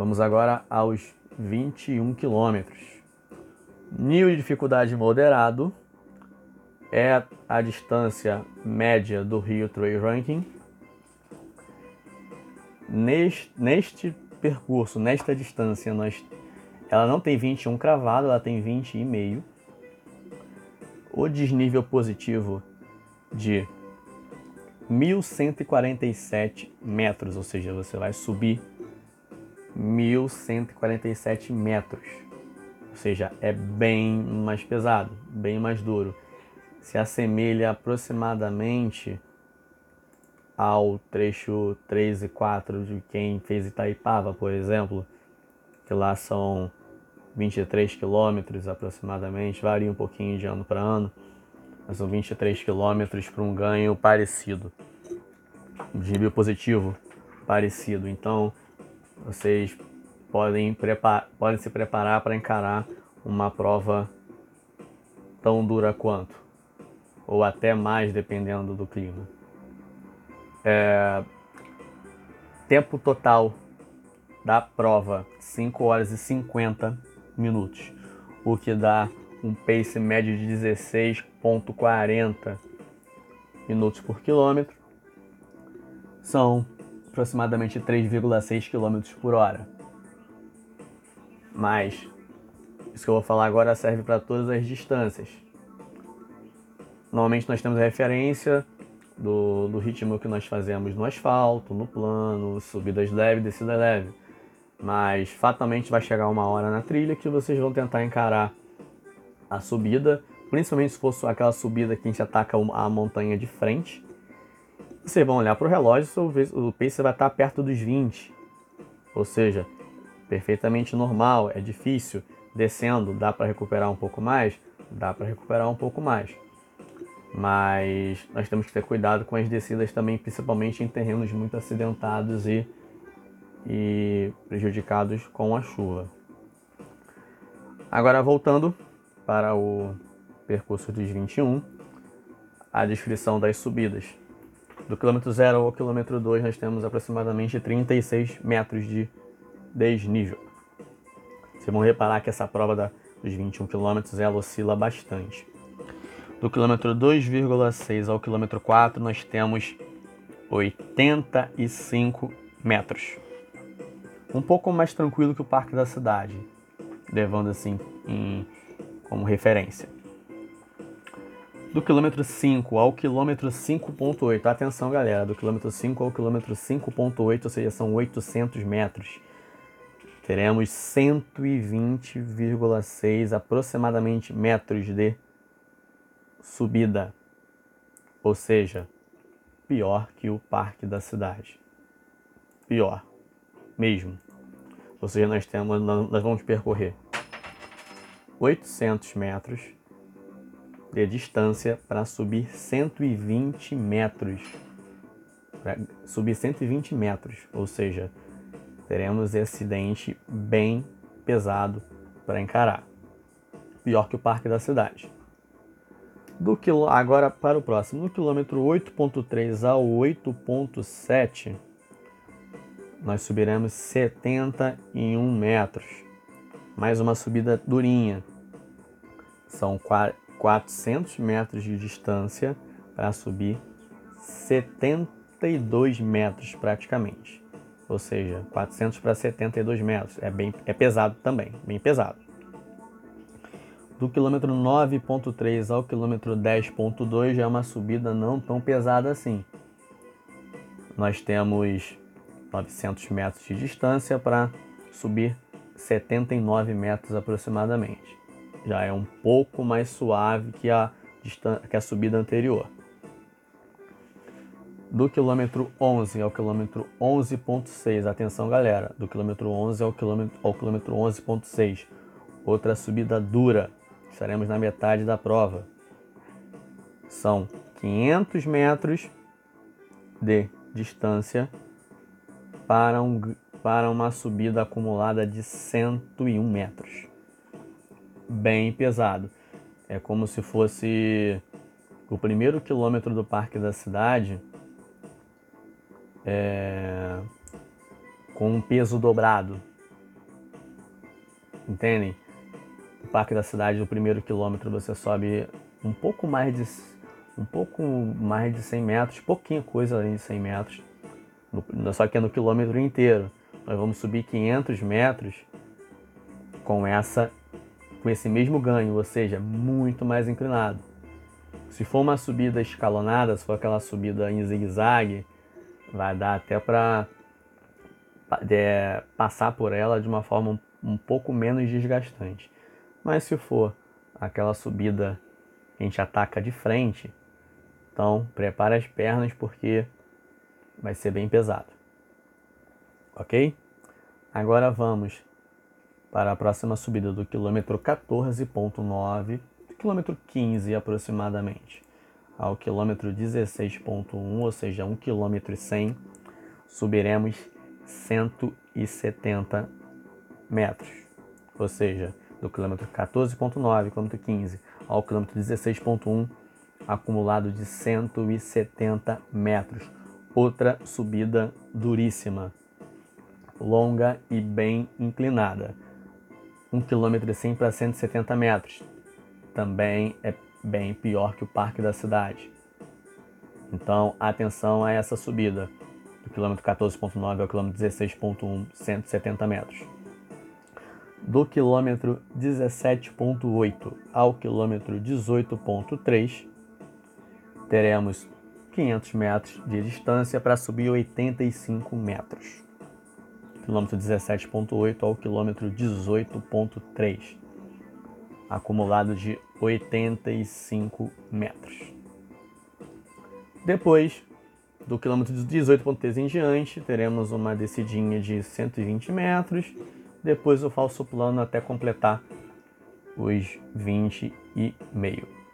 Vamos agora aos 21 quilômetros. Nível de dificuldade moderado é a distância média do Rio Trail Ranking. Neste, neste percurso, nesta distância, nós, ela não tem 21 cravado, ela tem 20,5. O desnível positivo de 1147 metros, ou seja, você vai subir 1147 metros. Ou seja, é bem mais pesado, bem mais duro. Se assemelha aproximadamente ao trecho 3 e 4 de quem fez Itaipava, por exemplo, que lá são 23 quilômetros aproximadamente, varia um pouquinho de ano para ano, mas são 23 quilômetros para um ganho parecido, de positivo parecido. Então, vocês podem, podem se preparar para encarar uma prova tão dura quanto, ou até mais, dependendo do clima. É, tempo total da prova 5 horas e 50 minutos, o que dá um pace médio de 16,40 minutos por quilômetro. São aproximadamente 3,6 km por hora. Mas isso que eu vou falar agora serve para todas as distâncias. Normalmente nós temos a referência do, do ritmo que nós fazemos no asfalto, no plano, subidas leves, descida leve. Mas fatalmente vai chegar uma hora na trilha que vocês vão tentar encarar a subida, principalmente se for aquela subida que a gente ataca a montanha de frente vocês vão olhar para o relógio, o pace vai estar perto dos 20. Ou seja, perfeitamente normal, é difícil. Descendo, dá para recuperar um pouco mais? Dá para recuperar um pouco mais. Mas nós temos que ter cuidado com as descidas também, principalmente em terrenos muito acidentados e, e prejudicados com a chuva. Agora voltando para o percurso dos 21, a descrição das subidas. Do quilômetro 0 ao quilômetro 2 nós temos aproximadamente 36 metros de desnível. Vocês vão reparar que essa prova da, dos 21 quilômetros oscila bastante. Do quilômetro 2,6 ao quilômetro 4 nós temos 85 metros. Um pouco mais tranquilo que o Parque da Cidade, levando assim em, como referência do quilômetro 5 ao quilômetro 5.8. Atenção, galera, do quilômetro 5 ao quilômetro 5.8, ou seja, são 800 metros. Teremos 120,6 aproximadamente metros de subida. Ou seja, pior que o parque da cidade. Pior, mesmo. Ou seja, nós temos, nós vamos percorrer 800 metros de distância para subir 120 metros. Para subir 120 metros, ou seja, teremos esse acidente bem pesado para encarar. Pior que o parque da cidade. Do quilo, agora para o próximo, no quilômetro 8.3 ao 8.7, nós subiremos 71 metros. Mais uma subida durinha. São 400 metros de distância para subir 72 metros praticamente. Ou seja, 400 para 72 metros. É, bem, é pesado também, bem pesado. Do quilômetro 9.3 ao quilômetro 10.2 já é uma subida não tão pesada assim. Nós temos 900 metros de distância para subir 79 metros aproximadamente já é um pouco mais suave que a, que a subida anterior. Do quilômetro 11 ao quilômetro 11.6, atenção galera, do quilômetro 11 ao quilômetro, ao quilômetro 11.6, outra subida dura, estaremos na metade da prova. São 500 metros de distância para, um, para uma subida acumulada de 101 metros bem pesado. É como se fosse o primeiro quilômetro do parque da cidade é, com um peso dobrado. Entendem? O Parque da Cidade, no primeiro quilômetro, você sobe um pouco mais de um pouco mais de 100 metros, pouquinha coisa além de 100 metros, só que é no quilômetro inteiro. Nós vamos subir 500 metros com essa com esse mesmo ganho, ou seja, muito mais inclinado. Se for uma subida escalonada, se for aquela subida em zigue-zague, vai dar até para é, passar por ela de uma forma um, um pouco menos desgastante. Mas se for aquela subida que a gente ataca de frente, então prepare as pernas porque vai ser bem pesado. Ok? Agora vamos para a próxima subida do quilômetro 14.9, quilômetro 15 aproximadamente, ao quilômetro 16.1, ou seja, 1 km 100, subiremos 170 metros. Ou seja, do quilômetro 14.9, quilômetro 15, ao quilômetro 16.1, acumulado de 170 metros. Outra subida duríssima, longa e bem inclinada. 1 km 100 para 170 metros. Também é bem pior que o Parque da Cidade. Então, atenção a essa subida do quilômetro 14.9 ao quilômetro 16.1, 170 metros. Do quilômetro 17.8 ao quilômetro 18.3, teremos 500 metros de distância para subir 85 metros quilômetro 17.8 ao quilômetro 18.3, acumulado de 85 metros. Depois do quilômetro 18.3 em diante, teremos uma descidinha de 120 metros, depois o falso plano até completar os 20 e meio.